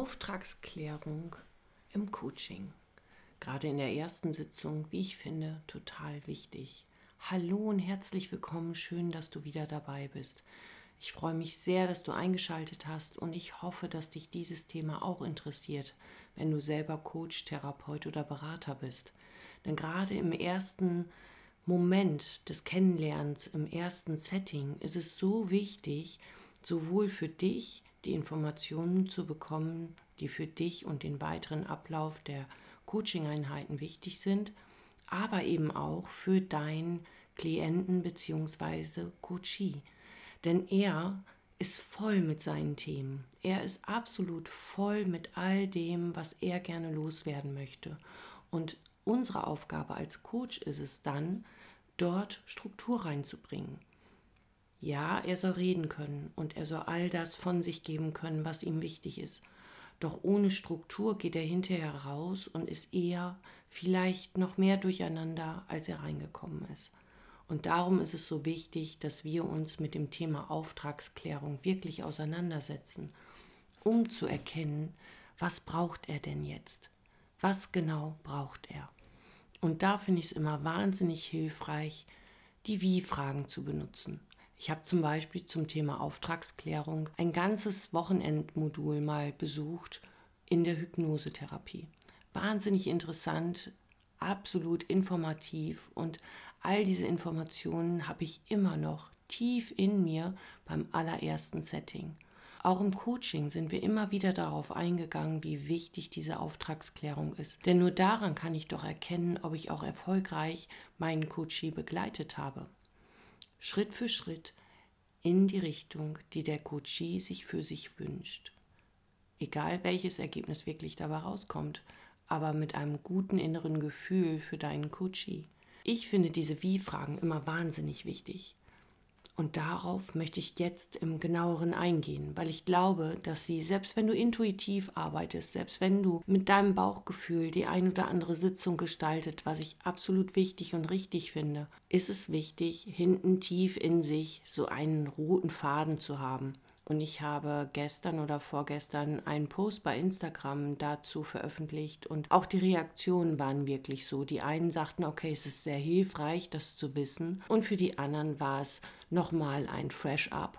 Auftragsklärung im Coaching. Gerade in der ersten Sitzung, wie ich finde, total wichtig. Hallo und herzlich willkommen, schön, dass du wieder dabei bist. Ich freue mich sehr, dass du eingeschaltet hast und ich hoffe, dass dich dieses Thema auch interessiert, wenn du selber Coach, Therapeut oder Berater bist. Denn gerade im ersten Moment des Kennenlernens, im ersten Setting ist es so wichtig, sowohl für dich die Informationen zu bekommen, die für dich und den weiteren Ablauf der Coaching-Einheiten wichtig sind, aber eben auch für deinen Klienten bzw. Coachee. Denn er ist voll mit seinen Themen. Er ist absolut voll mit all dem, was er gerne loswerden möchte. Und unsere Aufgabe als Coach ist es dann, dort Struktur reinzubringen. Ja, er soll reden können und er soll all das von sich geben können, was ihm wichtig ist. Doch ohne Struktur geht er hinterher raus und ist eher vielleicht noch mehr durcheinander, als er reingekommen ist. Und darum ist es so wichtig, dass wir uns mit dem Thema Auftragsklärung wirklich auseinandersetzen, um zu erkennen, was braucht er denn jetzt? Was genau braucht er? Und da finde ich es immer wahnsinnig hilfreich, die Wie-Fragen zu benutzen. Ich habe zum Beispiel zum Thema Auftragsklärung ein ganzes Wochenendmodul mal besucht in der Hypnosetherapie. Wahnsinnig interessant, absolut informativ und all diese Informationen habe ich immer noch tief in mir beim allerersten Setting. Auch im Coaching sind wir immer wieder darauf eingegangen, wie wichtig diese Auftragsklärung ist. Denn nur daran kann ich doch erkennen, ob ich auch erfolgreich meinen Coachie begleitet habe. Schritt für Schritt in die Richtung, die der Coachee sich für sich wünscht. Egal welches Ergebnis wirklich dabei rauskommt, aber mit einem guten inneren Gefühl für deinen Coachee. Ich finde diese Wie-Fragen immer wahnsinnig wichtig. Und darauf möchte ich jetzt im genaueren eingehen, weil ich glaube, dass sie, selbst wenn du intuitiv arbeitest, selbst wenn du mit deinem Bauchgefühl die ein oder andere Sitzung gestaltet, was ich absolut wichtig und richtig finde, ist es wichtig, hinten tief in sich so einen roten Faden zu haben. Und ich habe gestern oder vorgestern einen Post bei Instagram dazu veröffentlicht und auch die Reaktionen waren wirklich so. Die einen sagten, okay, es ist sehr hilfreich, das zu wissen. Und für die anderen war es nochmal ein Fresh-Up.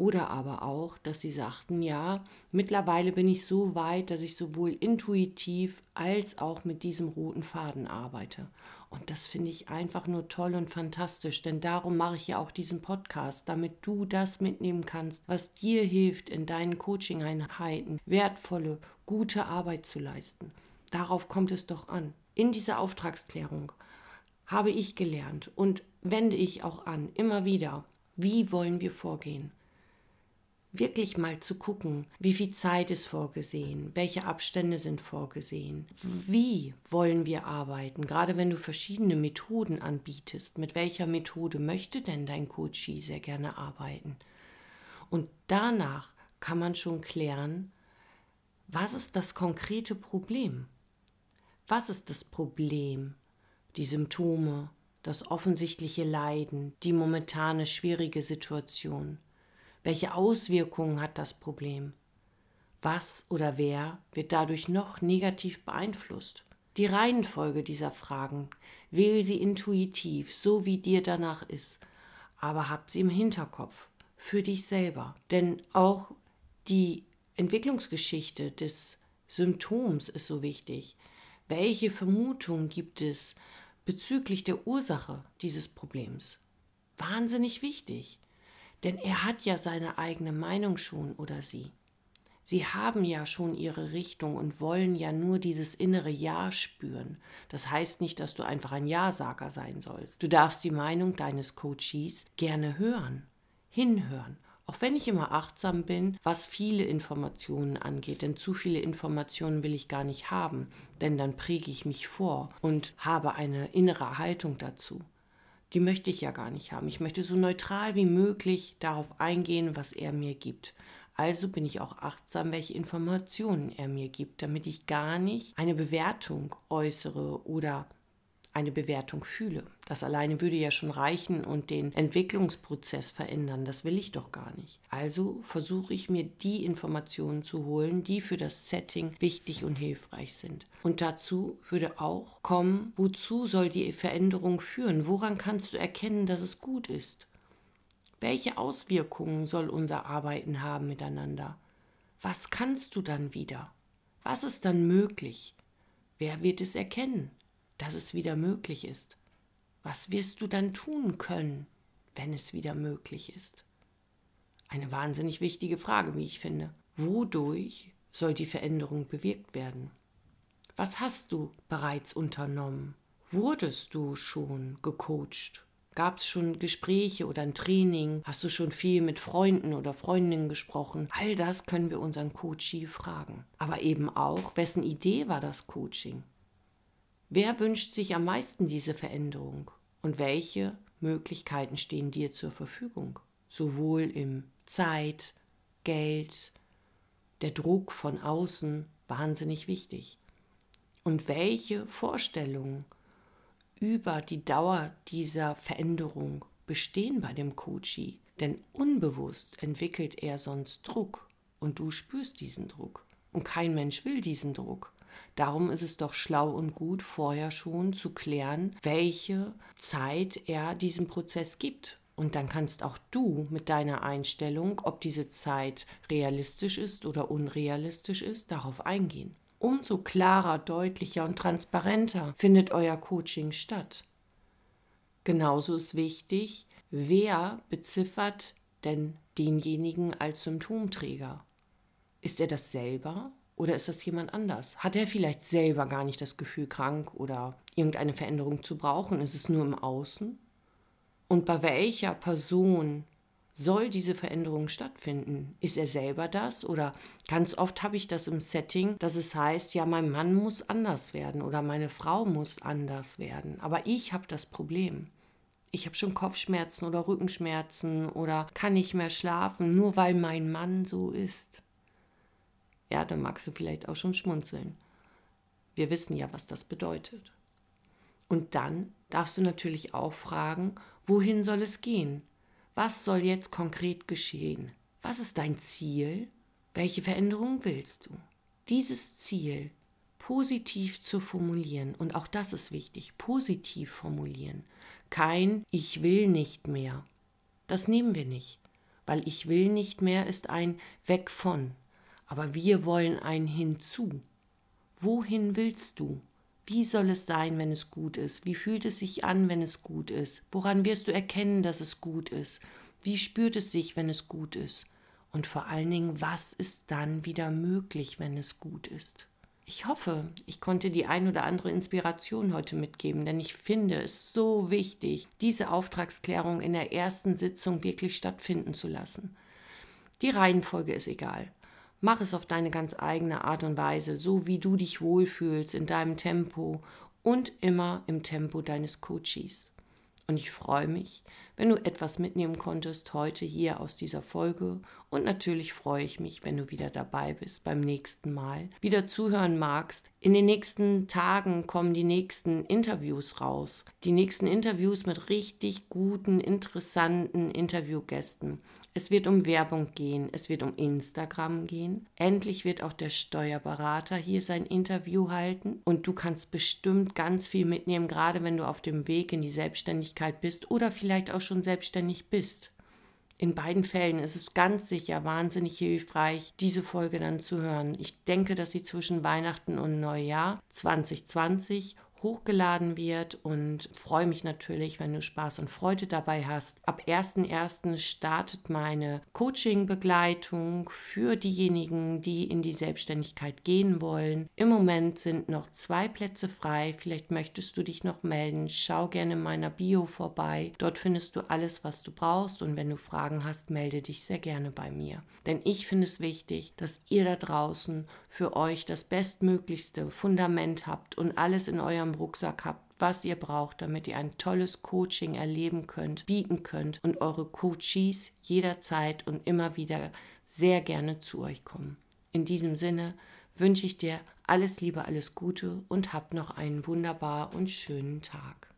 Oder aber auch, dass sie sagten, ja, mittlerweile bin ich so weit, dass ich sowohl intuitiv als auch mit diesem roten Faden arbeite. Und das finde ich einfach nur toll und fantastisch, denn darum mache ich ja auch diesen Podcast, damit du das mitnehmen kannst, was dir hilft, in deinen Coaching-Einheiten wertvolle, gute Arbeit zu leisten. Darauf kommt es doch an. In dieser Auftragsklärung habe ich gelernt und wende ich auch an, immer wieder, wie wollen wir vorgehen? Wirklich mal zu gucken, wie viel Zeit ist vorgesehen, welche Abstände sind vorgesehen, wie wollen wir arbeiten, gerade wenn du verschiedene Methoden anbietest, mit welcher Methode möchte denn dein Coachie sehr gerne arbeiten. Und danach kann man schon klären, was ist das konkrete Problem? Was ist das Problem? Die Symptome, das offensichtliche Leiden, die momentane schwierige Situation. Welche Auswirkungen hat das Problem? Was oder wer wird dadurch noch negativ beeinflusst? Die Reihenfolge dieser Fragen wähle sie intuitiv, so wie dir danach ist, aber hab sie im Hinterkopf für dich selber. Denn auch die Entwicklungsgeschichte des Symptoms ist so wichtig. Welche Vermutung gibt es bezüglich der Ursache dieses Problems? Wahnsinnig wichtig. Denn er hat ja seine eigene Meinung schon oder sie. Sie haben ja schon ihre Richtung und wollen ja nur dieses innere Ja spüren. Das heißt nicht, dass du einfach ein Ja-Sager sein sollst. Du darfst die Meinung deines Coaches gerne hören, hinhören. Auch wenn ich immer achtsam bin, was viele Informationen angeht, denn zu viele Informationen will ich gar nicht haben, denn dann präge ich mich vor und habe eine innere Haltung dazu die möchte ich ja gar nicht haben. Ich möchte so neutral wie möglich darauf eingehen, was er mir gibt. Also bin ich auch achtsam, welche Informationen er mir gibt, damit ich gar nicht eine Bewertung äußere oder eine Bewertung fühle. Das alleine würde ja schon reichen und den Entwicklungsprozess verändern. Das will ich doch gar nicht. Also versuche ich mir die Informationen zu holen, die für das Setting wichtig und hilfreich sind. Und dazu würde auch kommen, wozu soll die Veränderung führen? Woran kannst du erkennen, dass es gut ist? Welche Auswirkungen soll unser Arbeiten haben miteinander? Was kannst du dann wieder? Was ist dann möglich? Wer wird es erkennen? Dass es wieder möglich ist? Was wirst du dann tun können, wenn es wieder möglich ist? Eine wahnsinnig wichtige Frage, wie ich finde. Wodurch soll die Veränderung bewirkt werden? Was hast du bereits unternommen? Wurdest du schon gecoacht? Gab es schon Gespräche oder ein Training? Hast du schon viel mit Freunden oder Freundinnen gesprochen? All das können wir unseren Coachie fragen. Aber eben auch, wessen Idee war das Coaching? Wer wünscht sich am meisten diese Veränderung und welche Möglichkeiten stehen dir zur Verfügung? Sowohl im Zeit, Geld, der Druck von außen, wahnsinnig wichtig. Und welche Vorstellungen über die Dauer dieser Veränderung bestehen bei dem Coachie? Denn unbewusst entwickelt er sonst Druck und du spürst diesen Druck. Und kein Mensch will diesen Druck. Darum ist es doch schlau und gut, vorher schon zu klären, welche Zeit er diesem Prozess gibt. Und dann kannst auch du mit deiner Einstellung, ob diese Zeit realistisch ist oder unrealistisch ist, darauf eingehen. Umso klarer, deutlicher und transparenter findet euer Coaching statt. Genauso ist wichtig, wer beziffert denn denjenigen als Symptomträger? Ist er das selber oder ist das jemand anders? Hat er vielleicht selber gar nicht das Gefühl, krank oder irgendeine Veränderung zu brauchen? Ist es nur im Außen? Und bei welcher Person soll diese Veränderung stattfinden? Ist er selber das? Oder ganz oft habe ich das im Setting, dass es heißt, ja, mein Mann muss anders werden oder meine Frau muss anders werden. Aber ich habe das Problem. Ich habe schon Kopfschmerzen oder Rückenschmerzen oder kann nicht mehr schlafen, nur weil mein Mann so ist. Ja, dann magst du vielleicht auch schon schmunzeln. Wir wissen ja, was das bedeutet. Und dann darfst du natürlich auch fragen, wohin soll es gehen? Was soll jetzt konkret geschehen? Was ist dein Ziel? Welche Veränderung willst du? Dieses Ziel positiv zu formulieren, und auch das ist wichtig, positiv formulieren. Kein Ich will nicht mehr. Das nehmen wir nicht, weil Ich will nicht mehr ist ein Weg von. Aber wir wollen ein Hinzu. Wohin willst du? Wie soll es sein, wenn es gut ist? Wie fühlt es sich an, wenn es gut ist? Woran wirst du erkennen, dass es gut ist? Wie spürt es sich, wenn es gut ist? Und vor allen Dingen, was ist dann wieder möglich, wenn es gut ist? Ich hoffe, ich konnte die ein oder andere Inspiration heute mitgeben, denn ich finde es so wichtig, diese Auftragsklärung in der ersten Sitzung wirklich stattfinden zu lassen. Die Reihenfolge ist egal. Mach es auf deine ganz eigene Art und Weise, so wie du dich wohlfühlst, in deinem Tempo und immer im Tempo deines Coaches. Und ich freue mich, wenn du etwas mitnehmen konntest heute hier aus dieser Folge. Und natürlich freue ich mich, wenn du wieder dabei bist beim nächsten Mal, wieder zuhören magst. In den nächsten Tagen kommen die nächsten Interviews raus. Die nächsten Interviews mit richtig guten, interessanten Interviewgästen. Es wird um Werbung gehen, es wird um Instagram gehen. Endlich wird auch der Steuerberater hier sein Interview halten und du kannst bestimmt ganz viel mitnehmen, gerade wenn du auf dem Weg in die Selbstständigkeit bist oder vielleicht auch schon selbstständig bist. In beiden Fällen ist es ganz sicher wahnsinnig hilfreich, diese Folge dann zu hören. Ich denke, dass sie zwischen Weihnachten und Neujahr 2020 hochgeladen wird und freue mich natürlich, wenn du Spaß und Freude dabei hast. Ab 1.1. startet meine Coaching-Begleitung für diejenigen, die in die Selbstständigkeit gehen wollen. Im Moment sind noch zwei Plätze frei. Vielleicht möchtest du dich noch melden. Schau gerne in meiner Bio vorbei. Dort findest du alles, was du brauchst und wenn du Fragen hast, melde dich sehr gerne bei mir. Denn ich finde es wichtig, dass ihr da draußen für euch das bestmöglichste Fundament habt und alles in eurem eurem Rucksack habt, was ihr braucht, damit ihr ein tolles Coaching erleben könnt, bieten könnt und eure Coaches jederzeit und immer wieder sehr gerne zu euch kommen. In diesem Sinne wünsche ich dir Alles Liebe, alles Gute und habt noch einen wunderbar und schönen Tag.